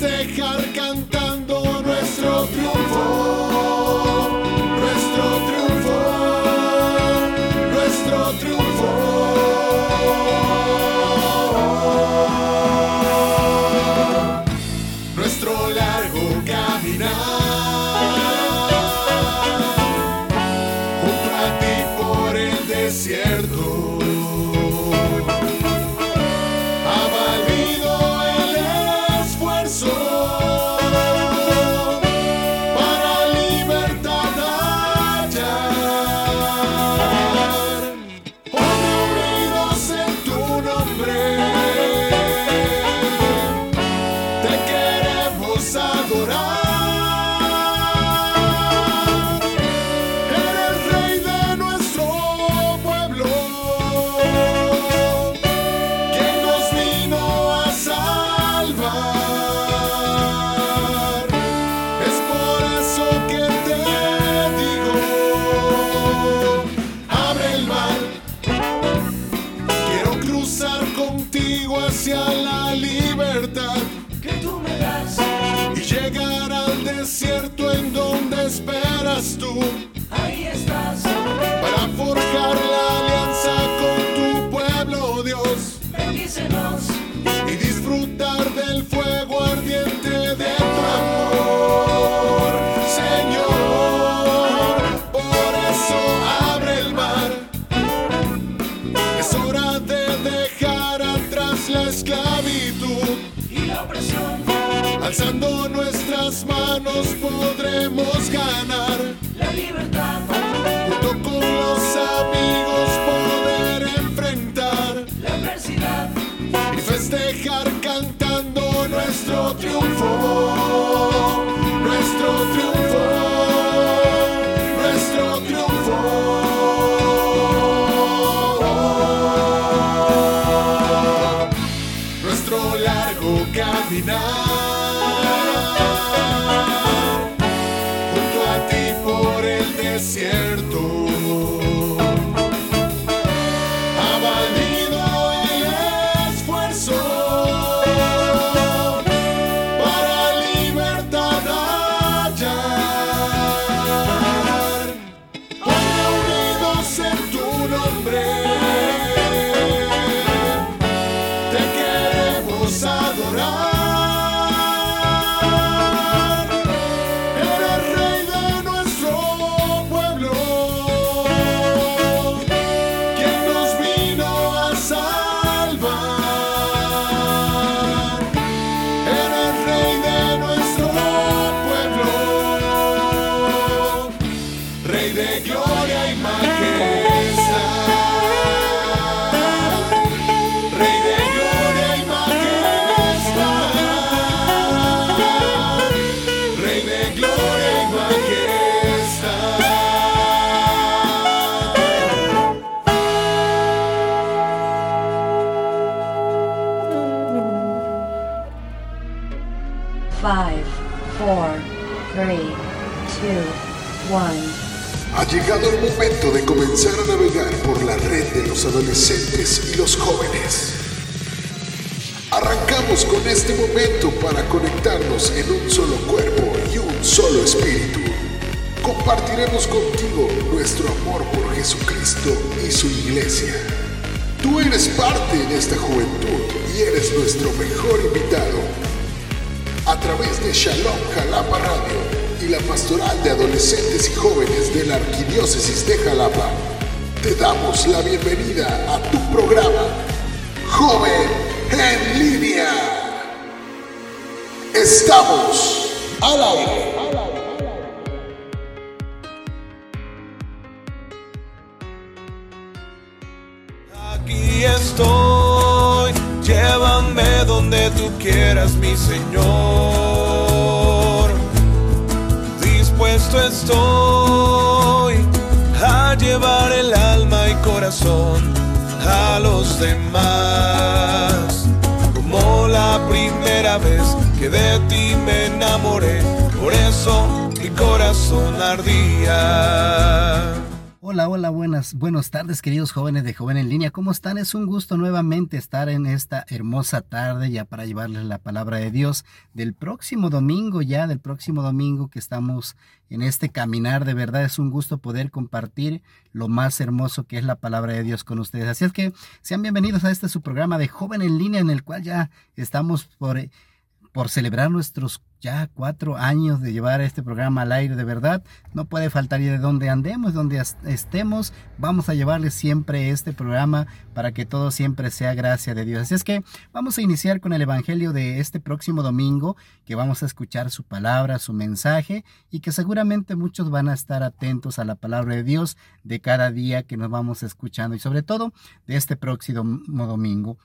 dejar cantar. Alzando nuestras manos podremos ganar la libertad. Junto con los amigos poder enfrentar la adversidad y festejar cantando nuestro triunfo. a navegar por la red de los adolescentes y los jóvenes. Arrancamos con este momento para conectarnos en un solo cuerpo y un solo espíritu. Compartiremos contigo nuestro amor por Jesucristo y su iglesia. Tú eres parte de esta juventud y eres nuestro mejor invitado. A través de Shalom Jalapa Radio y la Pastoral de Adolescentes y Jóvenes de la Arquidiócesis de Jalapa, te damos la bienvenida a tu programa, Joven en Línea. Estamos al aire. Aquí estoy, llévame donde tú quieras, mi Señor. Dispuesto estoy a llevar el a los demás. Como la primera vez que de ti me enamoré, por eso mi corazón ardía. Hola, hola, buenas, tardes queridos jóvenes de Joven en Línea. ¿Cómo están? Es un gusto nuevamente estar en esta hermosa tarde ya para llevarles la palabra de Dios del próximo domingo, ya del próximo domingo que estamos en este caminar. De verdad es un gusto poder compartir lo más hermoso que es la palabra de Dios con ustedes. Así es que sean bienvenidos a este su programa de Joven en Línea en el cual ya estamos por por celebrar nuestros ya cuatro años de llevar este programa al aire de verdad. No puede faltar y de donde andemos, donde estemos, vamos a llevarles siempre este programa para que todo siempre sea gracia de Dios. Así es que vamos a iniciar con el Evangelio de este próximo domingo, que vamos a escuchar su palabra, su mensaje y que seguramente muchos van a estar atentos a la palabra de Dios de cada día que nos vamos escuchando y sobre todo de este próximo domingo.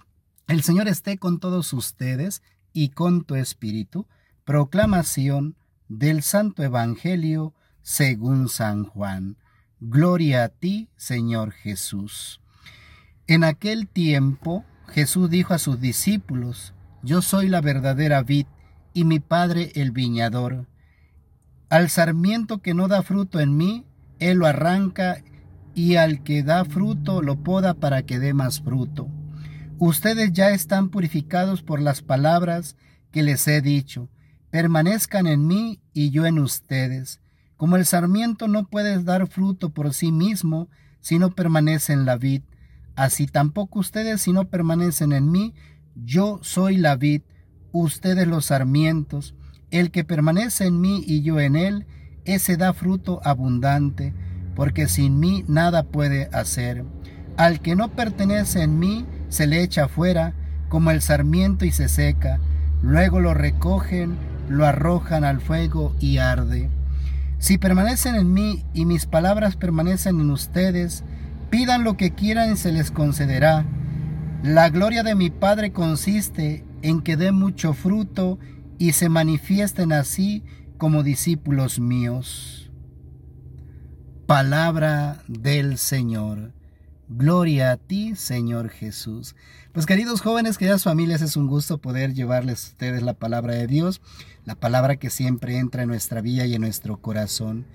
El Señor esté con todos ustedes y con tu espíritu. Proclamación del Santo Evangelio según San Juan. Gloria a ti, Señor Jesús. En aquel tiempo Jesús dijo a sus discípulos, Yo soy la verdadera vid y mi Padre el viñador. Al sarmiento que no da fruto en mí, Él lo arranca y al que da fruto lo poda para que dé más fruto. Ustedes ya están purificados por las palabras que les he dicho. Permanezcan en mí y yo en ustedes. Como el sarmiento no puede dar fruto por sí mismo si no permanece en la vid, así tampoco ustedes si no permanecen en mí. Yo soy la vid, ustedes los sarmientos. El que permanece en mí y yo en él, ese da fruto abundante, porque sin mí nada puede hacer. Al que no pertenece en mí, se le echa afuera como el sarmiento y se seca. Luego lo recogen, lo arrojan al fuego y arde. Si permanecen en mí y mis palabras permanecen en ustedes, pidan lo que quieran y se les concederá. La gloria de mi Padre consiste en que dé mucho fruto y se manifiesten así como discípulos míos. Palabra del Señor. Gloria a ti, Señor Jesús. Pues queridos jóvenes, queridas familias, es un gusto poder llevarles a ustedes la palabra de Dios, la palabra que siempre entra en nuestra vida y en nuestro corazón.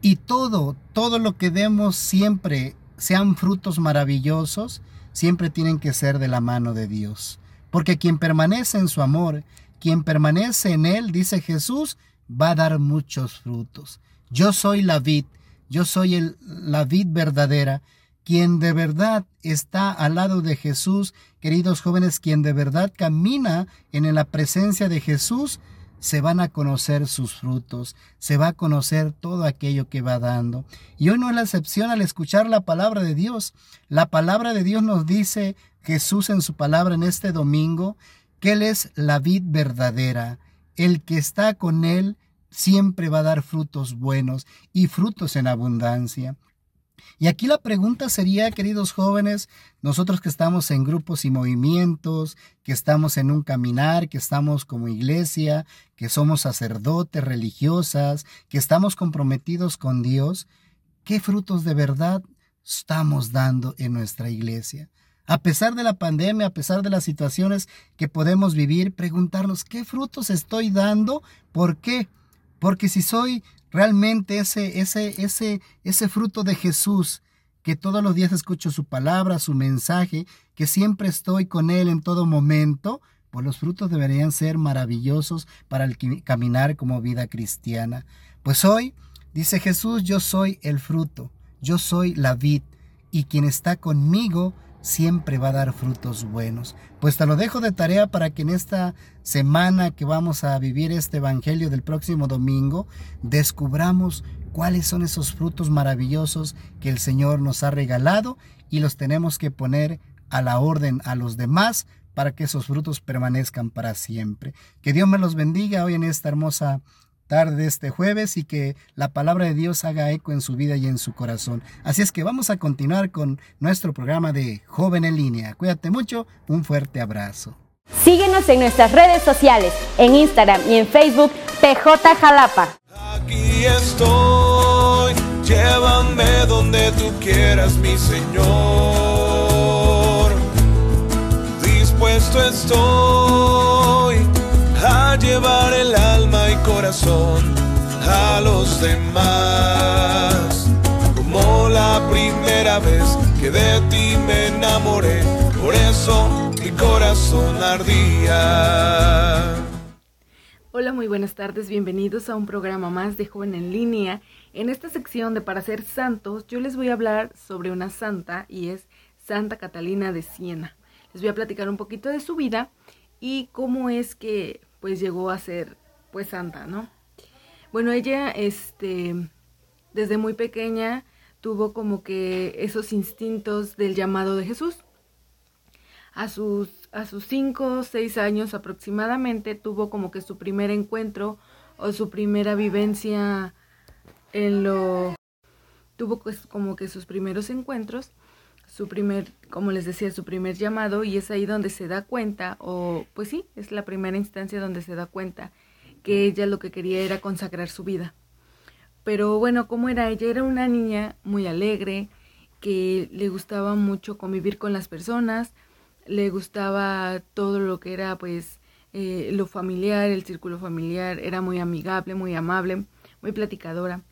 Y todo, todo lo que demos siempre, sean frutos maravillosos, siempre tienen que ser de la mano de Dios. Porque quien permanece en su amor, quien permanece en él, dice Jesús, va a dar muchos frutos. Yo soy la vid, yo soy la vid verdadera quien de verdad está al lado de Jesús, queridos jóvenes, quien de verdad camina en la presencia de Jesús, se van a conocer sus frutos, se va a conocer todo aquello que va dando. Y hoy no es la excepción al escuchar la palabra de Dios. La palabra de Dios nos dice Jesús en su palabra en este domingo que Él es la vid verdadera. El que está con Él siempre va a dar frutos buenos y frutos en abundancia. Y aquí la pregunta sería, queridos jóvenes, nosotros que estamos en grupos y movimientos, que estamos en un caminar, que estamos como iglesia, que somos sacerdotes, religiosas, que estamos comprometidos con Dios, ¿qué frutos de verdad estamos dando en nuestra iglesia? A pesar de la pandemia, a pesar de las situaciones que podemos vivir, preguntarnos, ¿qué frutos estoy dando? ¿Por qué? Porque si soy realmente ese, ese, ese, ese fruto de Jesús, que todos los días escucho su palabra, su mensaje, que siempre estoy con Él en todo momento, pues los frutos deberían ser maravillosos para el caminar como vida cristiana. Pues hoy, dice Jesús, yo soy el fruto, yo soy la vid, y quien está conmigo siempre va a dar frutos buenos. Pues te lo dejo de tarea para que en esta semana que vamos a vivir este Evangelio del próximo domingo, descubramos cuáles son esos frutos maravillosos que el Señor nos ha regalado y los tenemos que poner a la orden a los demás para que esos frutos permanezcan para siempre. Que Dios me los bendiga hoy en esta hermosa tarde de este jueves y que la palabra de Dios haga eco en su vida y en su corazón. Así es que vamos a continuar con nuestro programa de Joven en línea. Cuídate mucho, un fuerte abrazo. Síguenos en nuestras redes sociales, en Instagram y en Facebook, PJ Jalapa. Aquí estoy, llévame donde tú quieras, mi Señor. Dispuesto estoy llevar el alma y corazón a los demás. Como la primera vez que de ti me enamoré, por eso mi corazón ardía. Hola, muy buenas tardes, bienvenidos a un programa más de Joven en Línea. En esta sección de Para ser santos, yo les voy a hablar sobre una santa y es Santa Catalina de Siena. Les voy a platicar un poquito de su vida y cómo es que pues llegó a ser pues santa, ¿no? Bueno, ella este desde muy pequeña tuvo como que esos instintos del llamado de Jesús. A sus a sus cinco o seis años aproximadamente tuvo como que su primer encuentro o su primera vivencia en lo tuvo pues como que sus primeros encuentros su primer como les decía su primer llamado y es ahí donde se da cuenta o pues sí es la primera instancia donde se da cuenta que ella lo que quería era consagrar su vida pero bueno cómo era ella era una niña muy alegre que le gustaba mucho convivir con las personas le gustaba todo lo que era pues eh, lo familiar, el círculo familiar, era muy amigable, muy amable, muy platicadora.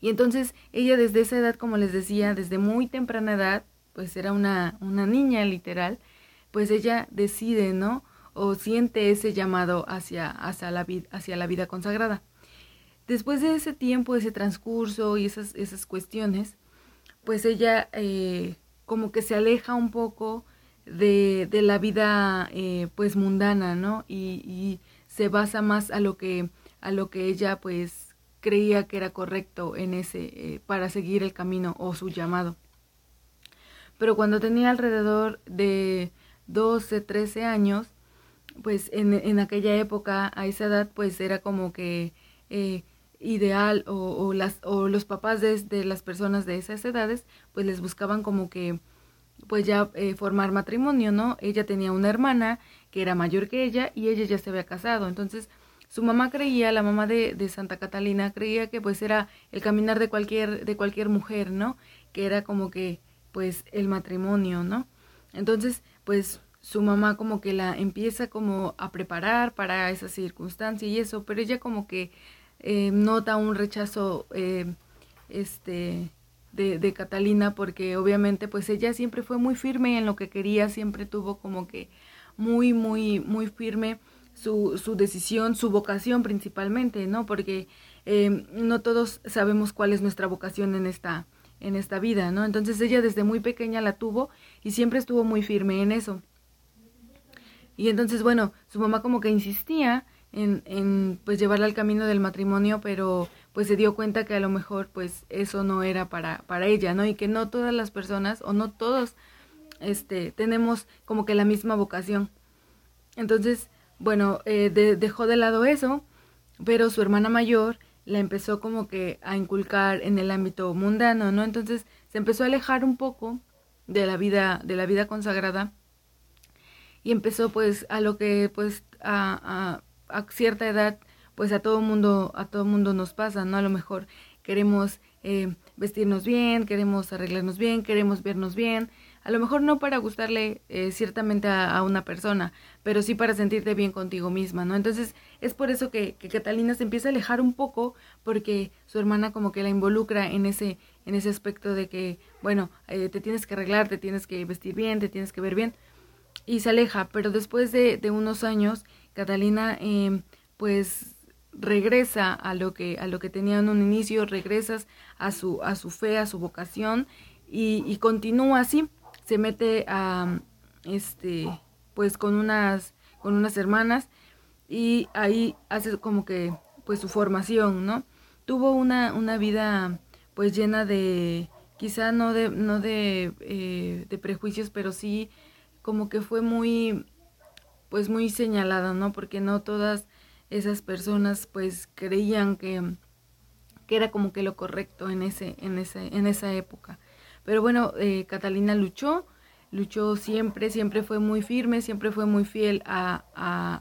Y entonces ella desde esa edad, como les decía, desde muy temprana edad, pues era una, una niña literal, pues ella decide, ¿no? O siente ese llamado hacia, hacia, la, vid hacia la vida consagrada. Después de ese tiempo, ese transcurso y esas, esas cuestiones, pues ella eh, como que se aleja un poco de, de la vida eh, pues mundana, ¿no? Y, y, se basa más a lo que a lo que ella pues creía que era correcto en ese eh, para seguir el camino o su llamado. Pero cuando tenía alrededor de 12, 13 años, pues en, en aquella época, a esa edad, pues era como que eh, ideal o, o, las, o los papás de, las personas de esas edades, pues les buscaban como que pues ya eh, formar matrimonio, ¿no? Ella tenía una hermana que era mayor que ella y ella ya se había casado. Entonces, su mamá creía, la mamá de, Santa Catalina, creía que pues era el caminar de cualquier, de cualquier mujer, ¿no? Que era como que, pues, el matrimonio, ¿no? Entonces, pues, su mamá como que la empieza como a preparar para esa circunstancia y eso, pero ella como que eh, nota un rechazo, eh, este, de, de, Catalina porque obviamente pues ella siempre fue muy firme en lo que quería, siempre tuvo como que muy, muy, muy firme su, su decisión, su vocación principalmente, ¿no? Porque eh, no todos sabemos cuál es nuestra vocación en esta, en esta vida, ¿no? Entonces ella desde muy pequeña la tuvo y siempre estuvo muy firme en eso. Y entonces, bueno, su mamá como que insistía en, en pues llevarla al camino del matrimonio, pero pues se dio cuenta que a lo mejor pues eso no era para, para ella, ¿no? Y que no todas las personas o no todos este, tenemos como que la misma vocación. Entonces, bueno, eh, de, dejó de lado eso, pero su hermana mayor la empezó como que a inculcar en el ámbito mundano, ¿no? Entonces se empezó a alejar un poco de la vida, de la vida consagrada y empezó pues a lo que pues a, a, a cierta edad pues a todo mundo, a todo mundo nos pasa, ¿no? A lo mejor queremos eh, vestirnos bien, queremos arreglarnos bien, queremos vernos bien, a lo mejor no para gustarle eh, ciertamente a, una persona, pero sí para sentirte bien contigo misma, ¿no? Entonces es por eso que, Catalina se empieza a alejar un poco porque su hermana como que la involucra en ese, en ese aspecto de que, bueno, eh, te tienes que arreglar, te tienes que vestir bien, te tienes que ver bien y se aleja, pero después de, unos años Catalina eh, pues regresa a lo que a lo que tenía en un inicio, regresas a su a su fe, a su vocación y continúa así, se mete a este pues con unas con unas hermanas y ahí hace como que pues su formación, ¿no? Tuvo una una vida pues llena de quizá no de, no de, eh, de prejuicios, pero sí como que fue muy, pues muy señalada, ¿no? Porque no todas esas personas pues creían que, que era como que lo correcto en, ese, en, ese, en esa época. Pero bueno, eh, Catalina luchó, luchó siempre, siempre fue muy firme, siempre fue muy fiel a,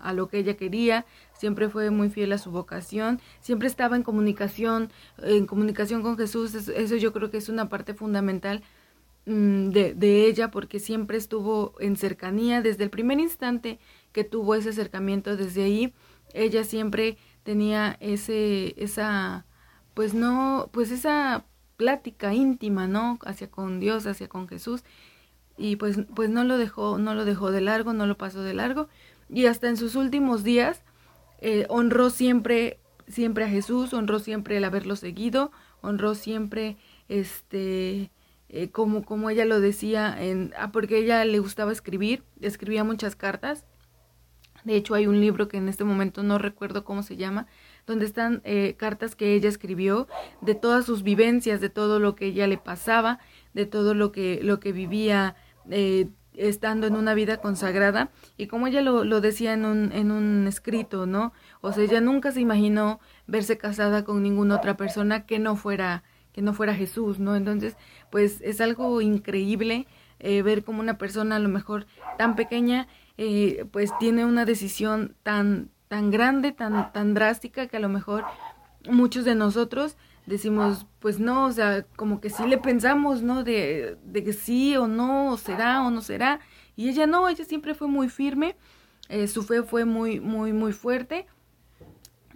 a, lo que ella quería, siempre fue muy fiel a su vocación, siempre estaba en comunicación, en comunicación con Jesús, eso, yo creo que es una parte fundamental mmm, de, de, ella, porque siempre estuvo en cercanía, desde el primer instante que tuvo ese acercamiento, desde ahí, ella siempre tenía ese, esa, pues no, pues esa plática íntima, ¿no? Hacia con Dios, hacia con Jesús, y pues, pues no lo dejó, no lo dejó de largo, no lo pasó de largo, y hasta en sus últimos días eh, honró siempre, siempre a Jesús, honró siempre el haberlo seguido, honró siempre, este, eh, como, como ella lo decía, en, ah, porque ella le gustaba escribir, escribía muchas cartas, de hecho hay un libro que en este momento no recuerdo cómo se llama, donde están eh, cartas que ella escribió de todas sus vivencias, de todo lo que ella le pasaba, de todo lo que, lo que vivía eh, estando en una vida consagrada y como ella lo, lo decía en un, en un escrito, ¿no? O sea, ella nunca se imaginó verse casada con ninguna otra persona que no fuera que no fuera Jesús, ¿no? Entonces, pues es algo increíble eh, ver como una persona a lo mejor tan pequeña, eh, pues tiene una decisión tan tan grande, tan tan drástica que a lo mejor muchos de nosotros decimos, pues no, o sea, como que sí le pensamos, ¿no? De, de que sí o no, o será o no será. Y ella no, ella siempre fue muy firme, eh, su fe fue muy, muy, muy fuerte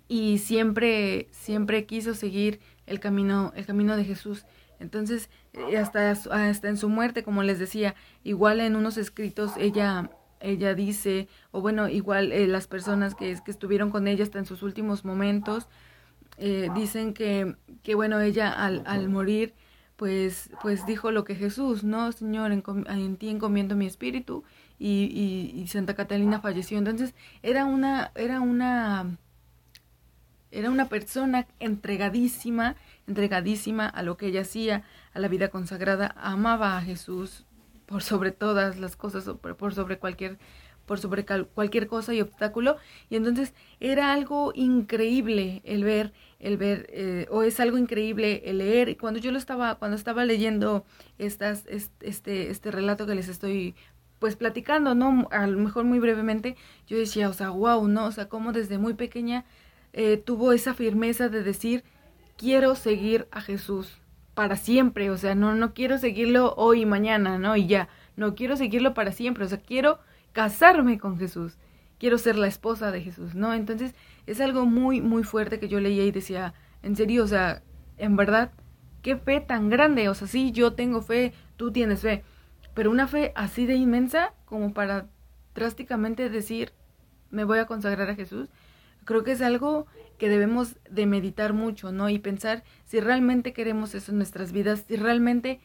y siempre, siempre quiso seguir el camino, el camino de Jesús. Entonces, eh, hasta, hasta en su muerte, como les decía, igual en unos escritos ella, ella dice, o bueno, igual eh, las personas que, que estuvieron con ella hasta en sus últimos momentos, eh, dicen que, que, bueno, ella al, al morir, pues, pues dijo lo que Jesús, ¿no? Señor, en, en ti encomiendo mi espíritu, y, y, y, Santa Catalina falleció. Entonces, era una, era una, era una persona entregadísima, entregadísima a lo que ella hacía, a la vida consagrada, amaba a Jesús por sobre todas las cosas, por sobre cualquier por sobre cualquier cosa y obstáculo. Y entonces era algo increíble el ver el ver eh, o es algo increíble el leer. Y cuando yo lo estaba cuando estaba leyendo estas este este relato que les estoy pues platicando no a lo mejor muy brevemente yo decía o sea wow no o sea como desde muy pequeña eh, tuvo esa firmeza de decir quiero seguir a Jesús para siempre o sea no no quiero seguirlo hoy y mañana no y ya no quiero seguirlo para siempre o sea quiero casarme con Jesús, quiero ser la esposa de Jesús, ¿no? Entonces es algo muy, muy fuerte que yo leía y decía, en serio, o sea, en verdad, qué fe tan grande, o sea, sí, yo tengo fe, tú tienes fe, pero una fe así de inmensa como para drásticamente decir, me voy a consagrar a Jesús, creo que es algo que debemos de meditar mucho, ¿no? Y pensar si realmente queremos eso en nuestras vidas, si realmente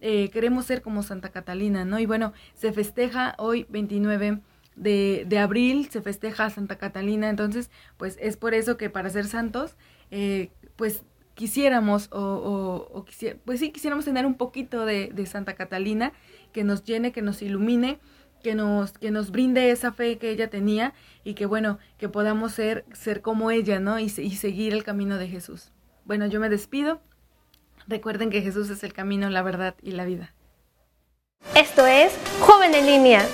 eh, queremos ser como Santa Catalina, ¿no? Y bueno, se festeja hoy 29 de, de, abril, se festeja Santa Catalina, entonces, pues es por eso que para ser santos, eh, pues quisiéramos, o, o, o pues sí, quisiéramos tener un poquito de, Santa Catalina, que nos llene, que nos ilumine, que nos, que nos brinde esa fe que ella tenía y que bueno, que podamos ser, ser como ella, ¿no? Y, y seguir el camino de Jesús. Bueno, yo me despido. Recuerden que Jesús es el camino, la verdad y la vida. Esto es Joven en línea.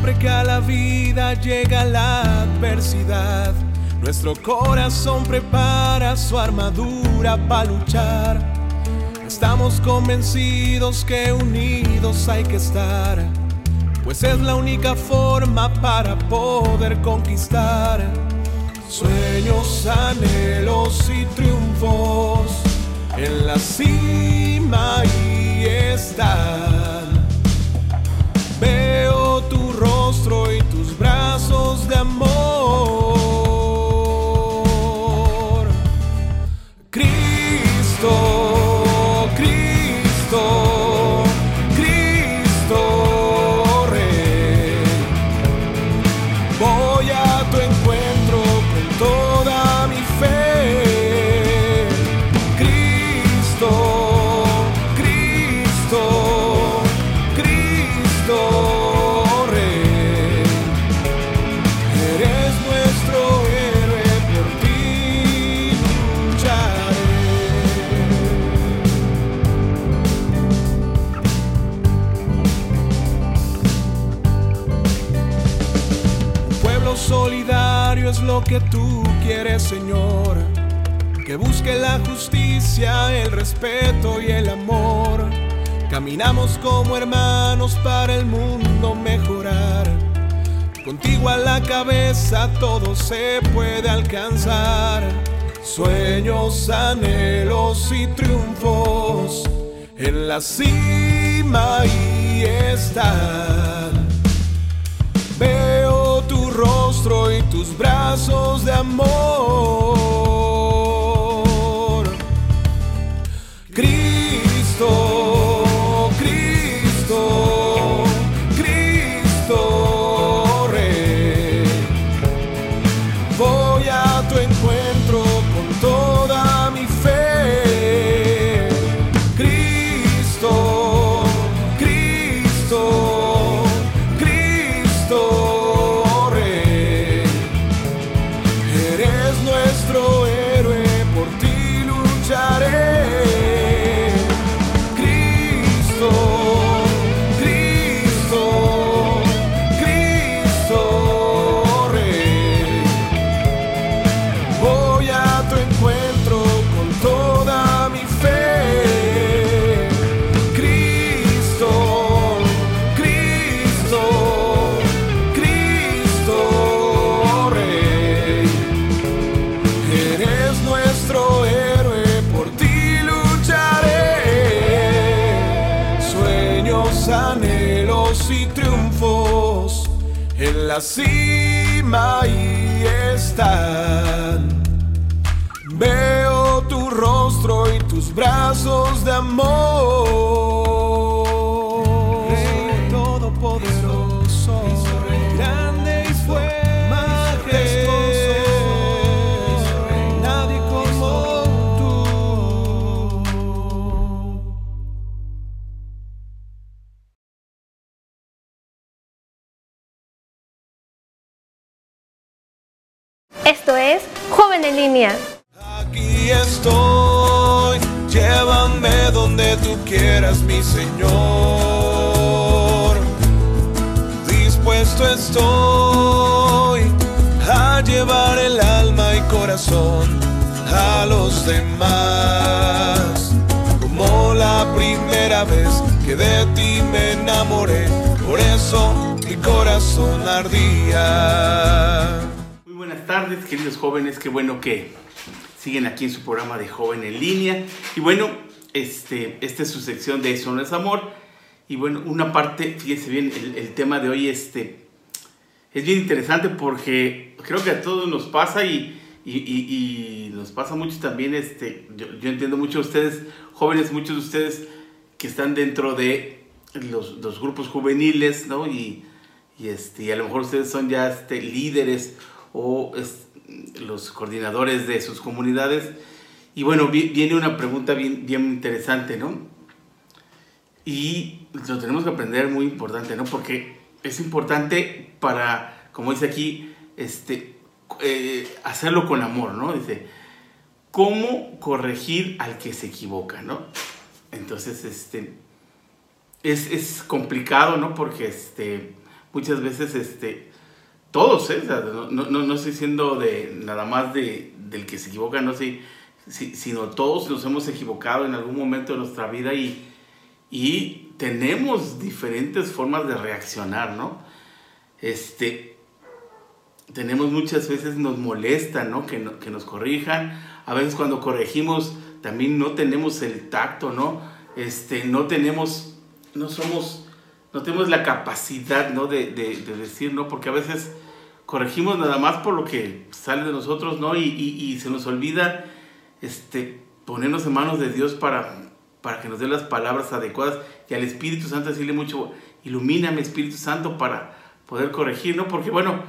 Siempre que a la vida llega la adversidad, nuestro corazón prepara su armadura para luchar. Estamos convencidos que unidos hay que estar, pues es la única forma para poder conquistar sueños, anhelos y triunfos. En la cima y están. constrói tus braços de amor. Que tú quieres, Señor. Que busque la justicia, el respeto y el amor. Caminamos como hermanos para el mundo mejorar. Contigo a la cabeza todo se puede alcanzar. Sueños, anhelos y triunfos en la cima y están. Rostro y tus brazos de amor. La cima y están. Veo tu rostro y tus brazos de amor. Aquí estoy, llévame donde tú quieras, mi Señor. Dispuesto estoy a llevar el alma y corazón a los demás. Como la primera vez que de ti me enamoré, por eso mi corazón ardía. Tardes, queridos jóvenes. Qué bueno que siguen aquí en su programa de Joven en Línea. Y bueno, este, esta es su sección de Eso no es amor. Y bueno, una parte, fíjense bien, el, el tema de hoy este, es bien interesante porque creo que a todos nos pasa y, y, y- y nos pasa mucho también. Este, yo, yo entiendo mucho a ustedes, jóvenes, muchos de ustedes que están dentro de los, los grupos juveniles, ¿no? Y, y, este, y a lo mejor ustedes son ya este, líderes o los coordinadores de sus comunidades. Y bueno, vi- viene una pregunta bien, bien interesante, ¿no? Y lo tenemos que aprender muy importante, ¿no? Porque es importante para, como dice aquí, este, eh, hacerlo con amor, ¿no? Dice, ¿cómo corregir al que se equivoca, ¿no? Entonces, este, es, es complicado, ¿no? Porque este, muchas veces, este, todos, ¿eh? No, no, no estoy diciendo de nada más de, del que se equivoca, no sé, si- sino todos nos hemos equivocado en algún momento de nuestra vida y, y tenemos diferentes formas de reaccionar, ¿no? Este, tenemos muchas veces nos molesta, ¿no? Que, que nos corrijan. A veces cuando corregimos también no tenemos el tacto, ¿no? Este, no tenemos, no somos, no tenemos la capacidad, ¿no? De, de- de decir, ¿no? Porque a veces corregimos nada más por lo que sale de nosotros, ¿no? Y, y- se nos olvida, este, ponernos en manos de Dios para, para que nos dé las palabras adecuadas y al Espíritu Santo decirle mucho, ilumíname Espíritu Santo para poder corregir, ¿no? Porque bueno,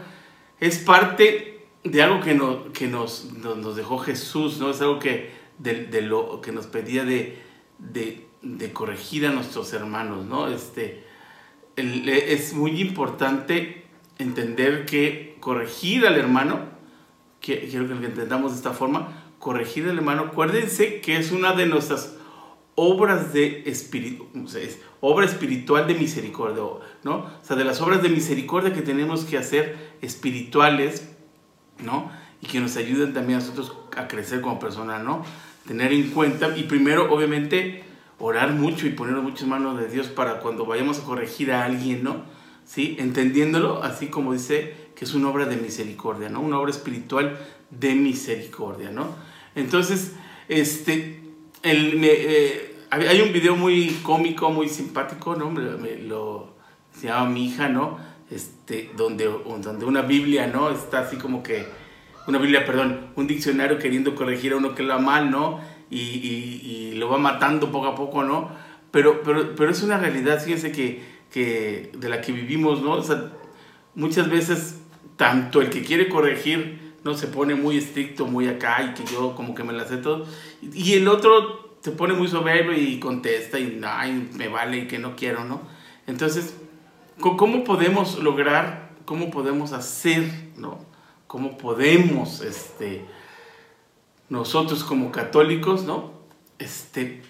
es parte de algo que, no- que nos, nos, nos dejó Jesús, ¿no? Es algo que, de, de lo que nos pedía de, de, corregir a nuestros hermanos, ¿no? Este, es muy importante entender que corregir al hermano, quiero que lo entendamos de esta forma, corregir al hermano, acuérdense que es una de nuestras obras de espíritu, o sea, obra espiritual de misericordia, ¿no? O sea, de las obras de misericordia que tenemos que hacer espirituales ¿no? Y que nos ayuden también a nosotros a crecer como personas, ¿no? Tener en cuenta y primero, obviamente, orar mucho y poner muchas manos de Dios para cuando vayamos a corregir a alguien, ¿no? ¿Sí? Entendiéndolo, así como dice que es una obra de misericordia, ¿no? Una obra espiritual de misericordia, ¿no? Entonces, este, el, eh, hay un video muy cómico, muy simpático, ¿no? Me, lo, se llama Mi hija, ¿no? Este, donde, donde una Biblia, ¿no? Está así como que, una Biblia, perdón, un diccionario queriendo corregir a uno que lo mal, ¿no? Y, y, lo va matando poco a poco, ¿no? Pero, pero, pero es una realidad, fíjense que, que de la que vivimos, ¿no? O sea, muchas veces tanto el que quiere corregir no se pone muy estricto, muy acá y que yo como que me la sé todo, y el otro se pone muy soberbio y contesta y ay, me vale y que no quiero, ¿no? Entonces, ¿cómo podemos lograr, cómo podemos hacer, ¿no? ¿Cómo podemos, este, nosotros como católicos, ¿no? Este,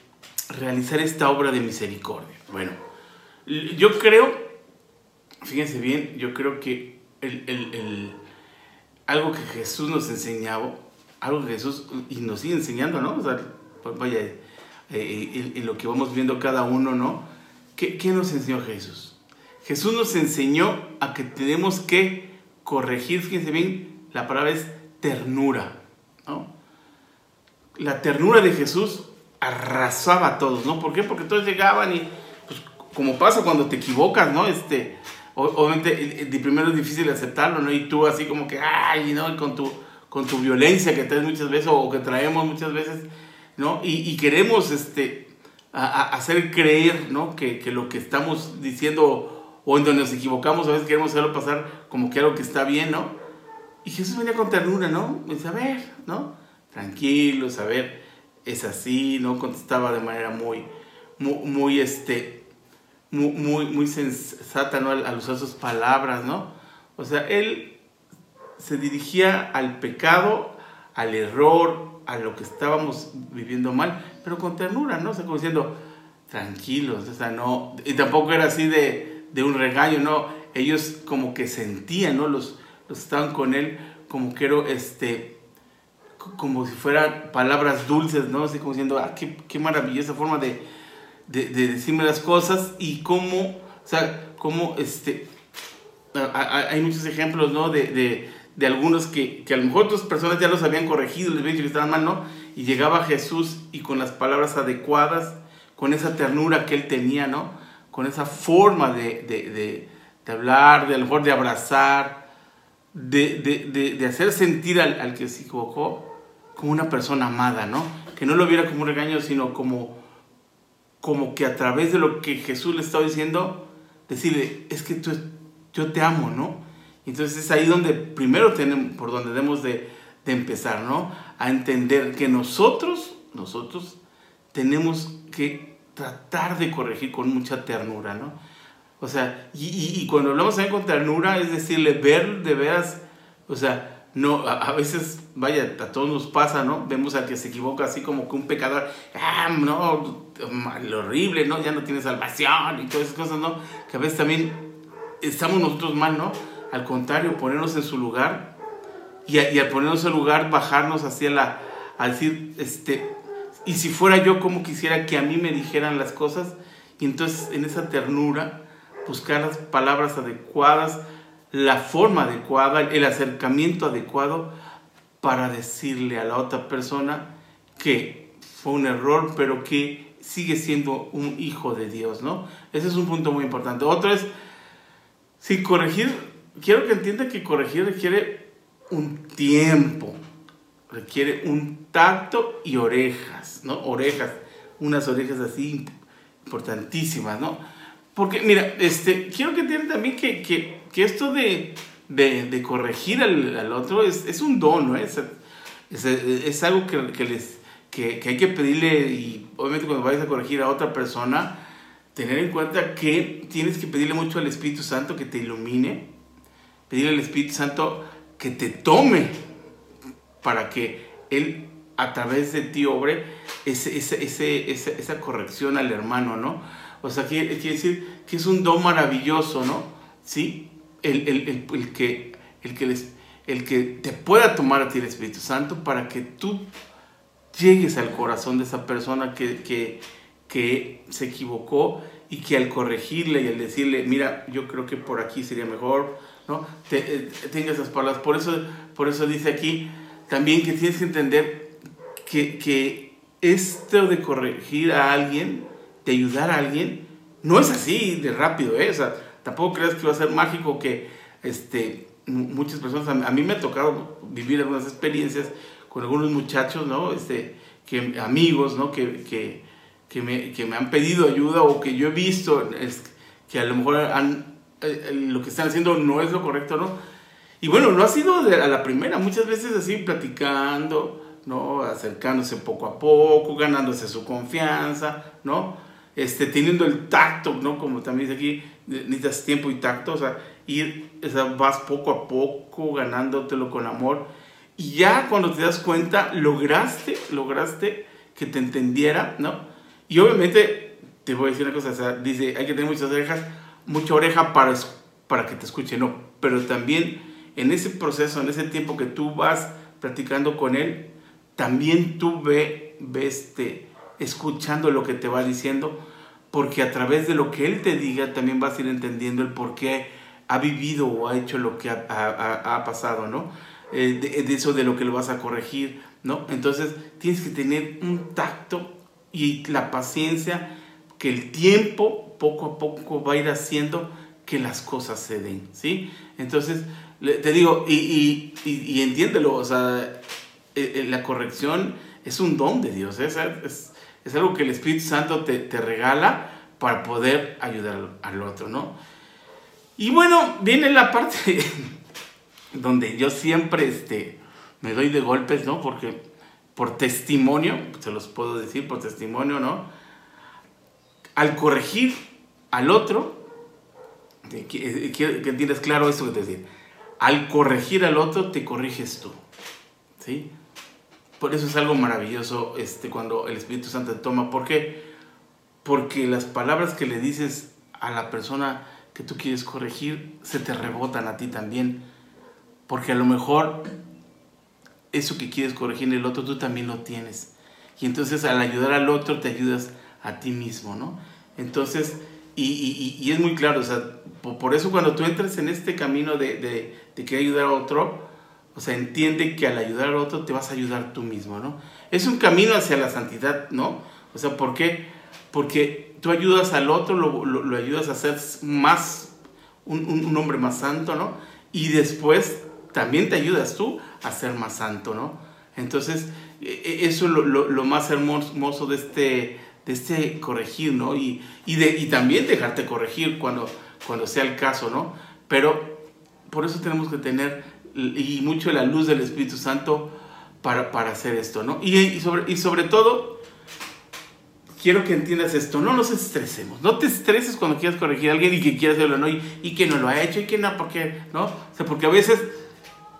realizar esta obra de misericordia. Bueno, yo creo, fíjense bien, yo creo que el, algo que Jesús nos enseñaba, algo que Jesús y nos sigue enseñando, ¿no? O sea, pues vaya, eh, eh, en, lo que vamos viendo cada uno, ¿no? ¿Qué, ¿Qué, nos enseñó Jesús? Jesús nos enseñó a que tenemos que corregir, fíjense bien, la palabra es ternura, ¿no? La ternura de Jesús arrasaba a todos, ¿no? ¿Por qué? Porque todos llegaban y, pues, como pasa cuando te equivocas, ¿no? Este, obviamente de primero es difícil aceptarlo, ¿no? Y tú así como que, ay, ¿no? Con tu, con tu violencia que traes muchas veces o que traemos muchas veces, ¿no? Y, queremos este, hacer creer, ¿no? Que, que, lo que estamos diciendo o en donde nos equivocamos, a veces queremos hacerlo pasar como que algo que está bien, ¿no? Y Jesús venía con ternura, ¿no? Me dice, a ver, ¿no? Tranquilo, a ver, es así, ¿no? Contestaba de manera muy, muy, muy este, muy, muy, sensata ¿no? al, usar sus palabras, ¿no? O sea, él se dirigía al pecado, al error, a lo que estábamos viviendo mal, pero con ternura, ¿no? O como diciendo, tranquilos, o sea, no, y tampoco era así de, de un regaño, ¿no? Ellos como que sentían, ¿no? Los, estaban con él como que este, como si fueran palabras dulces, ¿no? Así como diciendo, ah, qué, qué maravillosa forma de, de, decirme las cosas y cómo, o sea, cómo este, hay muchos ejemplos, ¿no? De, de, de algunos que, que, a lo mejor otras personas ya los habían corregido, les habían dicho que estaban mal, ¿no? Y llegaba Jesús y con las palabras adecuadas, con esa ternura que él tenía, ¿no? Con esa forma de, de, de hablar, de a lo mejor de abrazar, de, de hacer sentir al, al, que se equivocó como una persona amada, ¿no? Que no lo viera como un regaño, sino como como que a través de lo que Jesús le estaba diciendo, decirle, es que tú, yo te amo, ¿no? Entonces es ahí donde primero tenemos, por donde debemos de, de empezar, ¿no? A entender que nosotros, nosotros tenemos que tratar de corregir con mucha ternura, ¿no? O sea, y, y, y cuando hablamos también con ternura, es decirle, ver de veras, o sea, no, a, veces, vaya, a todos nos pasa, ¿no? Vemos al que se equivoca así como que un pecador, ah, no, lo horrible, ¿no? Ya no tiene salvación y todas esas cosas, ¿no? Que a veces también estamos nosotros mal, ¿no? Al contrario, ponernos en su lugar y, al ponernos en su lugar, bajarnos hacia la, a decir, este, y si fuera yo como quisiera que a mí me dijeran las cosas, y entonces en esa ternura, buscar las palabras adecuadas, la forma adecuada, el acercamiento adecuado para decirle a la otra persona que fue un error, pero que sigue siendo un hijo de Dios, ¿no? Ese es un punto muy importante. Otro es, si corregir, quiero que entienda que corregir requiere un tiempo, requiere un tacto y orejas, ¿no? Orejas, unas orejas así importantísimas, ¿no? Porque, mira, este, quiero que entiendan también que que esto de, de, corregir al, al, otro es, es, un don, ¿no? Es, es, es algo que, que les, que, que, hay que pedirle, y obviamente cuando vayas a corregir a otra persona, tener en cuenta que tienes que pedirle mucho al Espíritu Santo que te ilumine, pedirle al Espíritu Santo que te tome para que Él a través de ti obre ese, ese, ese, esa, corrección al hermano, ¿no? O sea, quiere, quiere decir que es un don maravilloso, ¿no? ¿Sí? El, el, el, que, el, que les, el que te pueda tomar a ti el Espíritu Santo para que tú llegues al corazón de esa persona que, que, se equivocó y que al corregirle y al decirle, mira, yo creo que por aquí sería mejor, ¿no? Te, eh, tenga esas palabras. Por eso, por eso dice aquí también que tienes que entender que, que esto de corregir a alguien, de ayudar a alguien, no es así de rápido, ¿eh? Tampoco creas que va a ser mágico que este, muchas personas, a mí me ha tocado vivir algunas experiencias con algunos muchachos, ¿no? Este, que, amigos, ¿no? Que, que, que, me, que me han pedido ayuda o que yo he visto es, que a lo mejor han, eh, eh, lo que están haciendo no es lo correcto, ¿no? Y bueno, no ha sido de a la primera, muchas veces así platicando, ¿no? Acercándose poco a poco, ganándose su confianza, ¿no? Este, teniendo el tacto, ¿no? Como también dice aquí, necesitas tiempo y tacto, o sea, ir, vas poco a poco ganándotelo con amor. Y ya cuando te das cuenta, lograste, lograste que te entendiera, ¿no? Y obviamente, te voy a decir una cosa, o sea, dice, hay que tener muchas orejas, mucha oreja para, para que te escuche, no, pero también en ese proceso, en ese tiempo que tú vas practicando con él, también tú ve, ves, este, escuchando lo que te va diciendo, porque a través de lo que él te diga también vas a ir entendiendo el por qué ha vivido o ha hecho lo que ha, ha, pasado, ¿no? Eh, de, eso de lo que lo vas a corregir, ¿no? Entonces tienes que tener un tacto y la paciencia que el tiempo poco a poco va a ir haciendo que las cosas se den, ¿sí? Entonces, te digo, y, y, y, entiéndelo, o sea, eh, eh, la corrección es un don de Dios, es, es, es algo que el Espíritu Santo te, te, regala para poder ayudar al otro, ¿no? Y bueno, viene la parte donde yo siempre este, me doy de golpes, ¿no? Porque por testimonio, se los puedo decir por testimonio, ¿no? Al corregir al otro, quiero que entiendas claro esto que te decía, al corregir al otro te corriges tú, ¿sí? Por eso es algo maravilloso este, cuando el Espíritu Santo te toma. ¿Por qué? Porque las palabras que le dices a la persona que tú quieres corregir se te rebotan a ti también. Porque a lo mejor eso que quieres corregir en el otro tú también lo tienes. Y entonces al ayudar al otro te ayudas a ti mismo, ¿no? Entonces, y, y, es muy claro, o sea, por, eso cuando tú entras en este camino de, de, de querer ayudar a otro, o sea, entiende que al ayudar al otro te vas a ayudar tú mismo, ¿no? Es un camino hacia la santidad, ¿no? O sea, ¿por qué? Porque tú ayudas al otro, lo, lo, ayudas a ser más, un, un, hombre más santo, ¿no? Y después también te ayudas tú a ser más santo, ¿no? Entonces, e, e, eso es lo, lo, más hermoso de este, de este corregir, ¿no? Y, y, de, y también dejarte corregir cuando, cuando sea el caso, ¿no? Pero por eso tenemos que tener y mucho la luz del Espíritu Santo para, para hacer esto, ¿no? Y, y, sobre, y sobre todo, quiero que entiendas esto, no nos estresemos, no te estreses cuando quieras corregir a alguien y que quieras hacerlo, ¿no? Y, y que no lo ha hecho y que no, porque, ¿no? O sea, porque a veces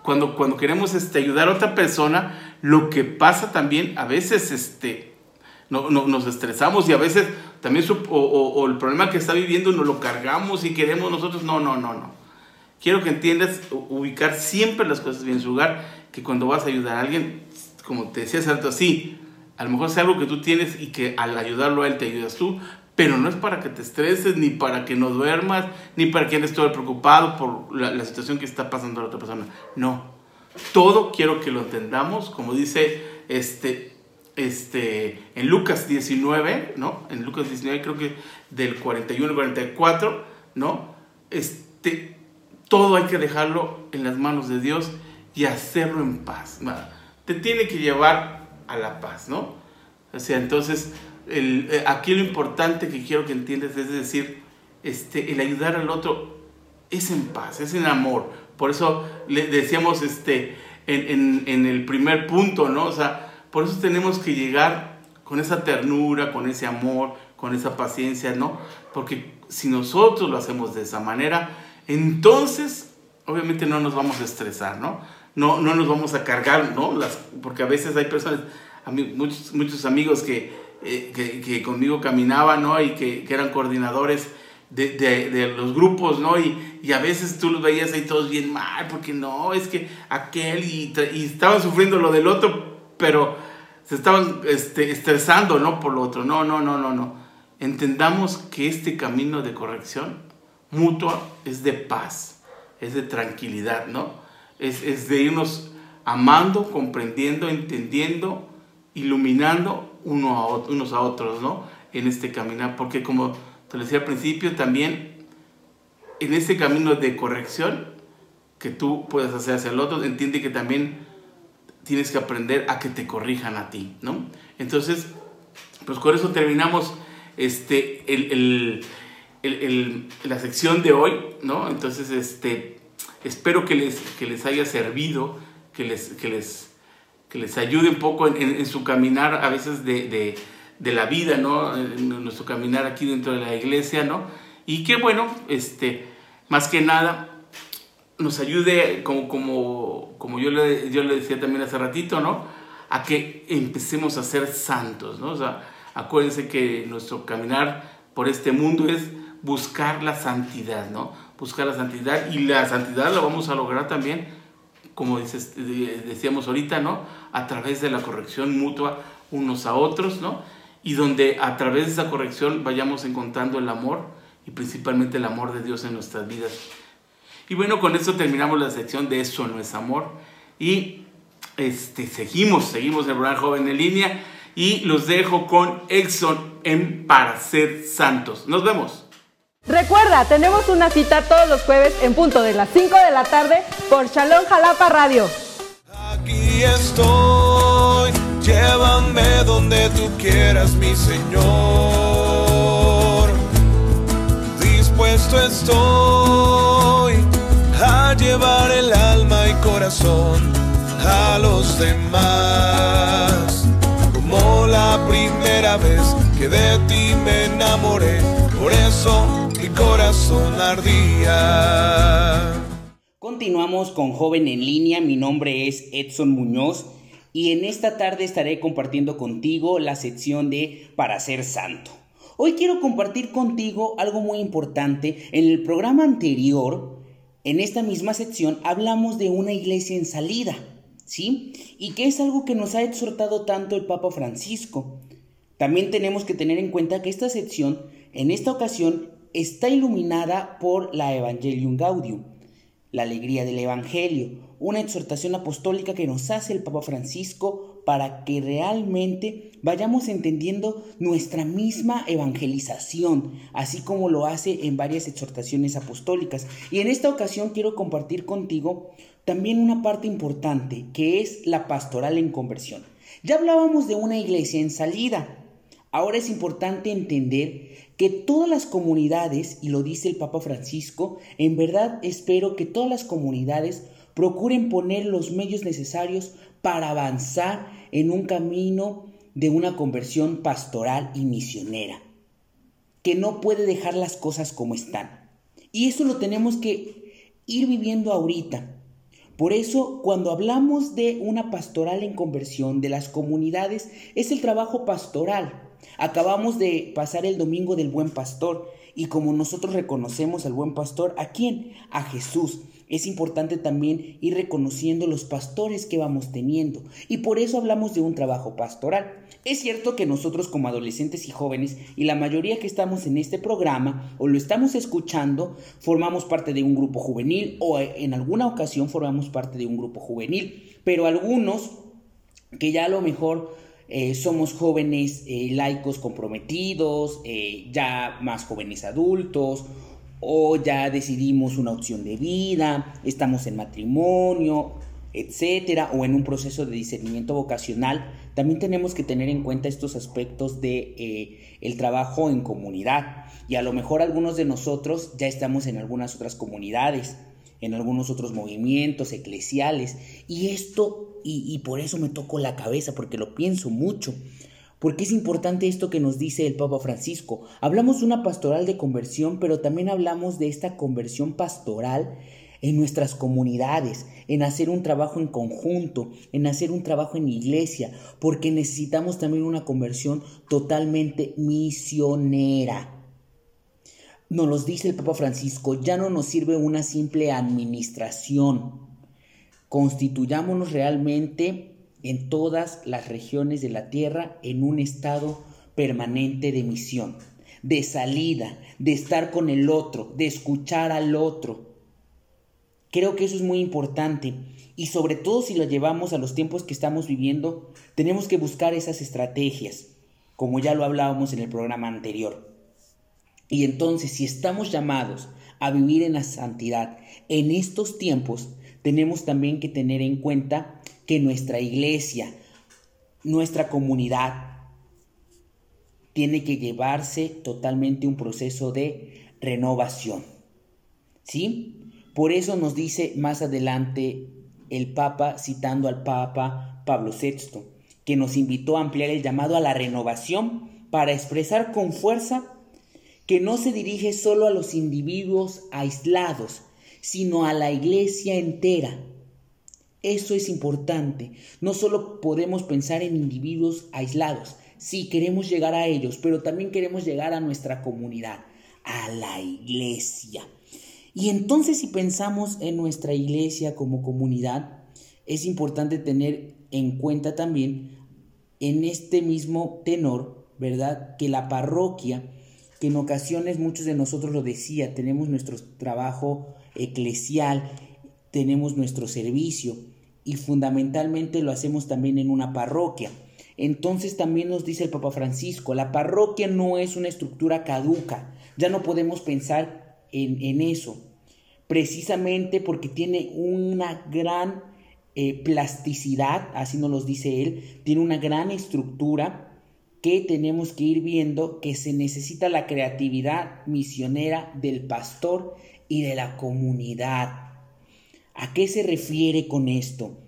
cuando, cuando queremos este, ayudar a otra persona, lo que pasa también, a veces este, no, no nos estresamos y a veces también, o, o, o el problema que está viviendo nos lo cargamos y queremos nosotros, no, no, no, no quiero que entiendas ubicar siempre las cosas bien en su lugar, que cuando vas a ayudar a alguien, como te decía hace sí, a lo mejor es algo que tú tienes y que al ayudarlo a él te ayudas tú, pero no es para que te estreses, ni para que no duermas, ni para que andes todo preocupado por la, situación que está pasando a la otra persona. No. Todo quiero que lo entendamos, como dice este, este, en Lucas 19, ¿no? En Lucas 19 creo que del 41 al 44, ¿no? Este, todo hay que dejarlo en las manos de Dios y hacerlo en paz. Te tiene que llevar a la paz, ¿no? O sea, entonces, el, eh, aquí lo importante que quiero que entiendas es decir, este, el ayudar al otro es en paz, es en amor. Por eso le decíamos este, en, en, en el primer punto, ¿no? O sea, por eso tenemos que llegar con esa ternura, con ese amor, con esa paciencia, ¿no? Porque si nosotros lo hacemos de esa manera, entonces obviamente no nos vamos a estresar, ¿no? No, no nos vamos a cargar, ¿no? Las, porque a veces hay personas, muchos, muchos amigos que, eh, que, que, conmigo caminaban, ¿no? Y que, que, eran coordinadores de, de, de los grupos, ¿no? Y, y, a veces tú los veías ahí todos bien mal, porque no, es que aquel, y, y estaban sufriendo lo del otro, pero se estaban este, estresando, ¿no? Por lo otro. No, no, no, no, no. Entendamos que este camino de corrección mutua es de paz, es de tranquilidad, ¿no? Es, es de irnos amando, comprendiendo, entendiendo, iluminando uno a, unos a otros, ¿no? En este caminar, porque como te decía al principio, también en ese camino de corrección que tú puedes hacer hacia el otro, entiende que también tienes que aprender a que te corrijan a ti, ¿no? Entonces, pues con eso terminamos este, el, la sección de hoy, ¿no? Entonces, este, espero que les, que les haya servido, que les, que les, que les ayude un poco en, su caminar a veces de, de, de, la vida, ¿no? En nuestro caminar aquí dentro de la iglesia, ¿no? Y que bueno, este, más que nada, nos ayude, como, como, como yo, le, yo le decía también hace ratito, ¿no? A que empecemos a ser santos, ¿no? O sea, acuérdense que nuestro caminar por este mundo es buscar la santidad, ¿no? Buscar la santidad y la santidad la vamos a lograr también, como decíamos ahorita, ¿no? A través de la corrección mutua unos a otros, ¿no? Y donde a través de esa corrección vayamos encontrando el amor y principalmente el amor de Dios en nuestras vidas. Y bueno, con esto terminamos la sección de Eso no es amor. Y este, seguimos, seguimos el programa Joven en línea. Y los dejo con Exxon en Para Santos. Nos vemos. Recuerda, tenemos una cita todos los jueves en punto de las 5 de la tarde por Shalom Jalapa Radio. Aquí estoy, llévame donde tú quieras, mi Señor. Dispuesto estoy a llevar el alma y corazón a los demás. Como la primera vez que de ti me enamoré, por eso corazón ardía. Continuamos con Joven en línea, mi nombre es Edson Muñoz y en esta tarde estaré compartiendo contigo la sección de Para ser santo. Hoy quiero compartir contigo algo muy importante. En el programa anterior, en esta misma sección, hablamos de una iglesia en salida, ¿sí? Y que es algo que nos ha exhortado tanto el Papa Francisco. También tenemos que tener en cuenta que esta sección, en esta ocasión, está iluminada por la Evangelium Gaudium, la alegría del Evangelio, una exhortación apostólica que nos hace el Papa Francisco para que realmente vayamos entendiendo nuestra misma evangelización, así como lo hace en varias exhortaciones apostólicas. Y en esta ocasión quiero compartir contigo también una parte importante, que es la pastoral en conversión. Ya hablábamos de una iglesia en salida. Ahora es importante entender que todas las comunidades, y lo dice el Papa Francisco, en verdad espero que todas las comunidades procuren poner los medios necesarios para avanzar en un camino de una conversión pastoral y misionera, que no puede dejar las cosas como están. Y eso lo tenemos que ir viviendo ahorita. Por eso, cuando hablamos de una pastoral en conversión de las comunidades, es el trabajo pastoral. Acabamos de pasar el domingo del buen pastor y como nosotros reconocemos al buen pastor, ¿a quién? A Jesús es importante también ir reconociendo los pastores que vamos teniendo y por eso hablamos de un trabajo pastoral. Es cierto que nosotros como adolescentes y jóvenes y la mayoría que estamos en este programa o lo estamos escuchando formamos parte de un grupo juvenil o en alguna ocasión formamos parte de un grupo juvenil, pero algunos que ya a lo mejor eh, somos jóvenes eh, laicos comprometidos, eh, ya más jóvenes adultos o ya decidimos una opción de vida, estamos en matrimonio, etcétera, o en un proceso de discernimiento vocacional, también tenemos que tener en cuenta estos aspectos de el trabajo en comunidad. Y a lo mejor algunos de nosotros ya estamos en algunas otras comunidades, en algunos otros movimientos eclesiales. Y esto, y, por eso me toco la cabeza, porque lo pienso mucho. Porque es importante esto que nos dice el Papa Francisco. Hablamos de una pastoral de conversión, pero también hablamos de esta conversión pastoral en nuestras comunidades, en hacer un trabajo en conjunto, en hacer un trabajo en iglesia, porque necesitamos también una conversión totalmente misionera. nos los dice el Papa Francisco, ya no nos sirve una simple administración. Constituyámonos realmente en todas las regiones de la tierra en un estado permanente de misión, de salida, de estar con el otro, de escuchar al otro. Creo que eso es muy importante y sobre todo si lo llevamos a los tiempos que estamos viviendo, tenemos que buscar esas estrategias, como ya lo hablábamos en el programa anterior. Y entonces, si estamos llamados a vivir en la santidad en estos tiempos, tenemos también que tener en cuenta que nuestra iglesia, nuestra comunidad, tiene que llevarse totalmente un proceso de renovación. ¿Sí? Por eso nos dice más adelante el Papa, citando al Papa Pablo VI, que nos invitó a ampliar el llamado a la renovación para expresar con fuerza que no se dirige solo a los individuos aislados, sino a la iglesia entera. Eso es importante. No solo podemos pensar en individuos aislados, sí queremos llegar a ellos, pero también queremos llegar a nuestra comunidad, a la iglesia. Y entonces si pensamos en nuestra iglesia como comunidad, es importante tener en cuenta también en este mismo tenor, ¿verdad? Que la parroquia que en ocasiones muchos de nosotros lo decía, tenemos nuestro trabajo eclesial, tenemos nuestro servicio y fundamentalmente lo hacemos también en una parroquia. Entonces también nos dice el Papa Francisco, la parroquia no es una estructura caduca, ya no podemos pensar en, en eso, precisamente porque tiene una gran eh, plasticidad, así nos lo dice él, tiene una gran estructura que tenemos que ir viendo que se necesita la creatividad misionera del pastor y de la comunidad. ¿A qué se refiere con esto?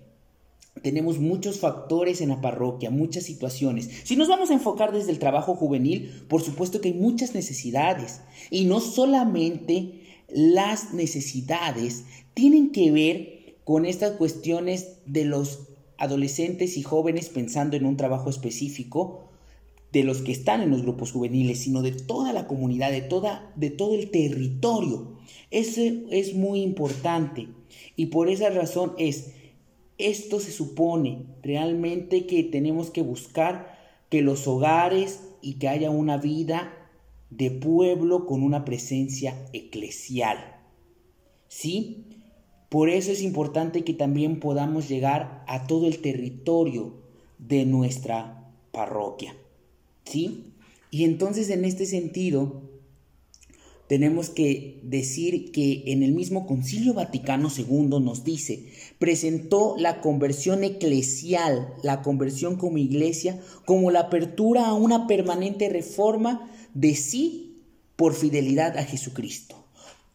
Tenemos muchos factores en la parroquia, muchas situaciones. Si nos vamos a enfocar desde el trabajo juvenil, por supuesto que hay muchas necesidades. Y no solamente las necesidades tienen que ver con estas cuestiones de los adolescentes y jóvenes pensando en un trabajo específico, de los que están en los grupos juveniles, sino de toda la comunidad, de, toda, de todo el territorio. Eso es muy importante y por esa razón es, esto se supone realmente que tenemos que buscar que los hogares y que haya una vida de pueblo con una presencia eclesial. ¿Sí? Por eso es importante que también podamos llegar a todo el territorio de nuestra parroquia. ¿Sí? Y entonces en este sentido, tenemos que decir que en el mismo Concilio Vaticano II nos dice, presentó la conversión eclesial, la conversión como iglesia, como la apertura a una permanente reforma de sí por fidelidad a Jesucristo.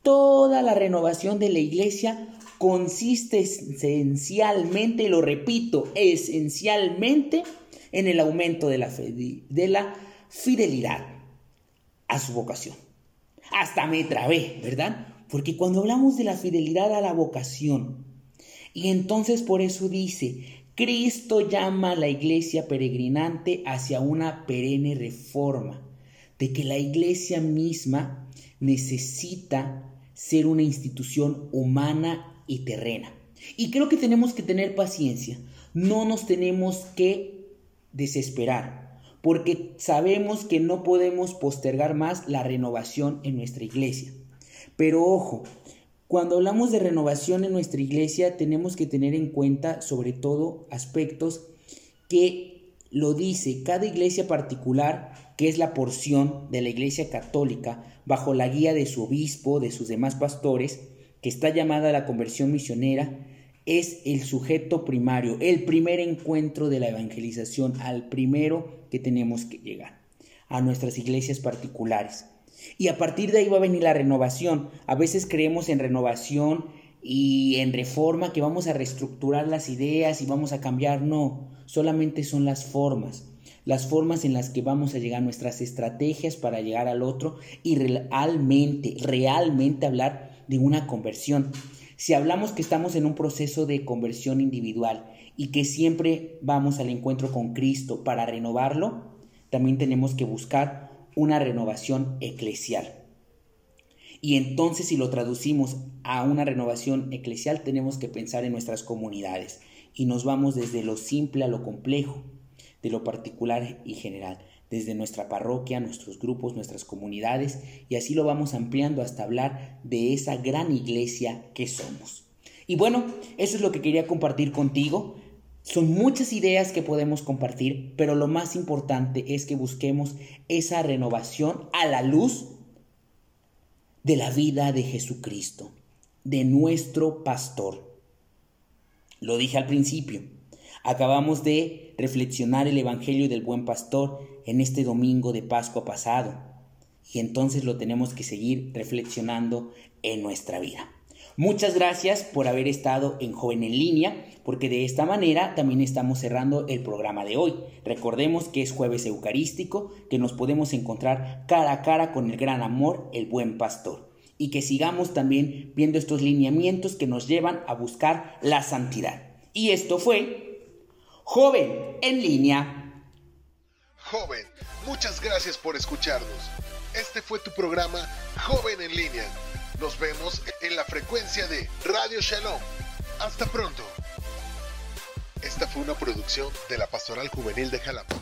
Toda la renovación de la iglesia consiste esencialmente, lo repito, esencialmente en el aumento de la, de la fidelidad a su vocación. Hasta me trabé, ¿verdad? Porque cuando hablamos de la fidelidad a la vocación, y entonces por eso dice, Cristo llama a la iglesia peregrinante hacia una perenne reforma, de que la iglesia misma necesita ser una institución humana y terrena. Y creo que tenemos que tener paciencia, no nos tenemos que desesperar, porque sabemos que no podemos postergar más la renovación en nuestra iglesia. Pero ojo, cuando hablamos de renovación en nuestra iglesia tenemos que tener en cuenta sobre todo aspectos que lo dice cada iglesia particular, que es la porción de la iglesia católica, bajo la guía de su obispo, de sus demás pastores, que está llamada a la conversión misionera, es el sujeto primario, el primer encuentro de la evangelización, al primero que tenemos que llegar, a nuestras iglesias particulares. Y a partir de ahí va a venir la renovación. A veces creemos en renovación y en reforma que vamos a reestructurar las ideas y vamos a cambiar. No, solamente son las formas. Las formas en las que vamos a llegar, nuestras estrategias para llegar al otro y realmente, realmente hablar de una conversión. Si hablamos que estamos en un proceso de conversión individual y que siempre vamos al encuentro con Cristo para renovarlo, también tenemos que buscar una renovación eclesial. Y entonces si lo traducimos a una renovación eclesial tenemos que pensar en nuestras comunidades y nos vamos desde lo simple a lo complejo, de lo particular y general, desde nuestra parroquia, nuestros grupos, nuestras comunidades y así lo vamos ampliando hasta hablar de esa gran iglesia que somos. Y bueno, eso es lo que quería compartir contigo. Son muchas ideas que podemos compartir, pero lo más importante es que busquemos esa renovación a la luz de la vida de Jesucristo, de nuestro pastor. Lo dije al principio, acabamos de reflexionar el Evangelio del Buen Pastor en este domingo de Pascua pasado, y entonces lo tenemos que seguir reflexionando en nuestra vida. Muchas gracias por haber estado en Joven en línea, porque de esta manera también estamos cerrando el programa de hoy. Recordemos que es jueves eucarístico, que nos podemos encontrar cara a cara con el gran amor, el buen pastor, y que sigamos también viendo estos lineamientos que nos llevan a buscar la santidad. Y esto fue Joven en línea. Joven, muchas gracias por escucharnos. Este fue tu programa Joven en línea nos vemos en la frecuencia de Radio Shalom. Hasta pronto. Esta fue una producción de la Pastoral Juvenil de Jalapa.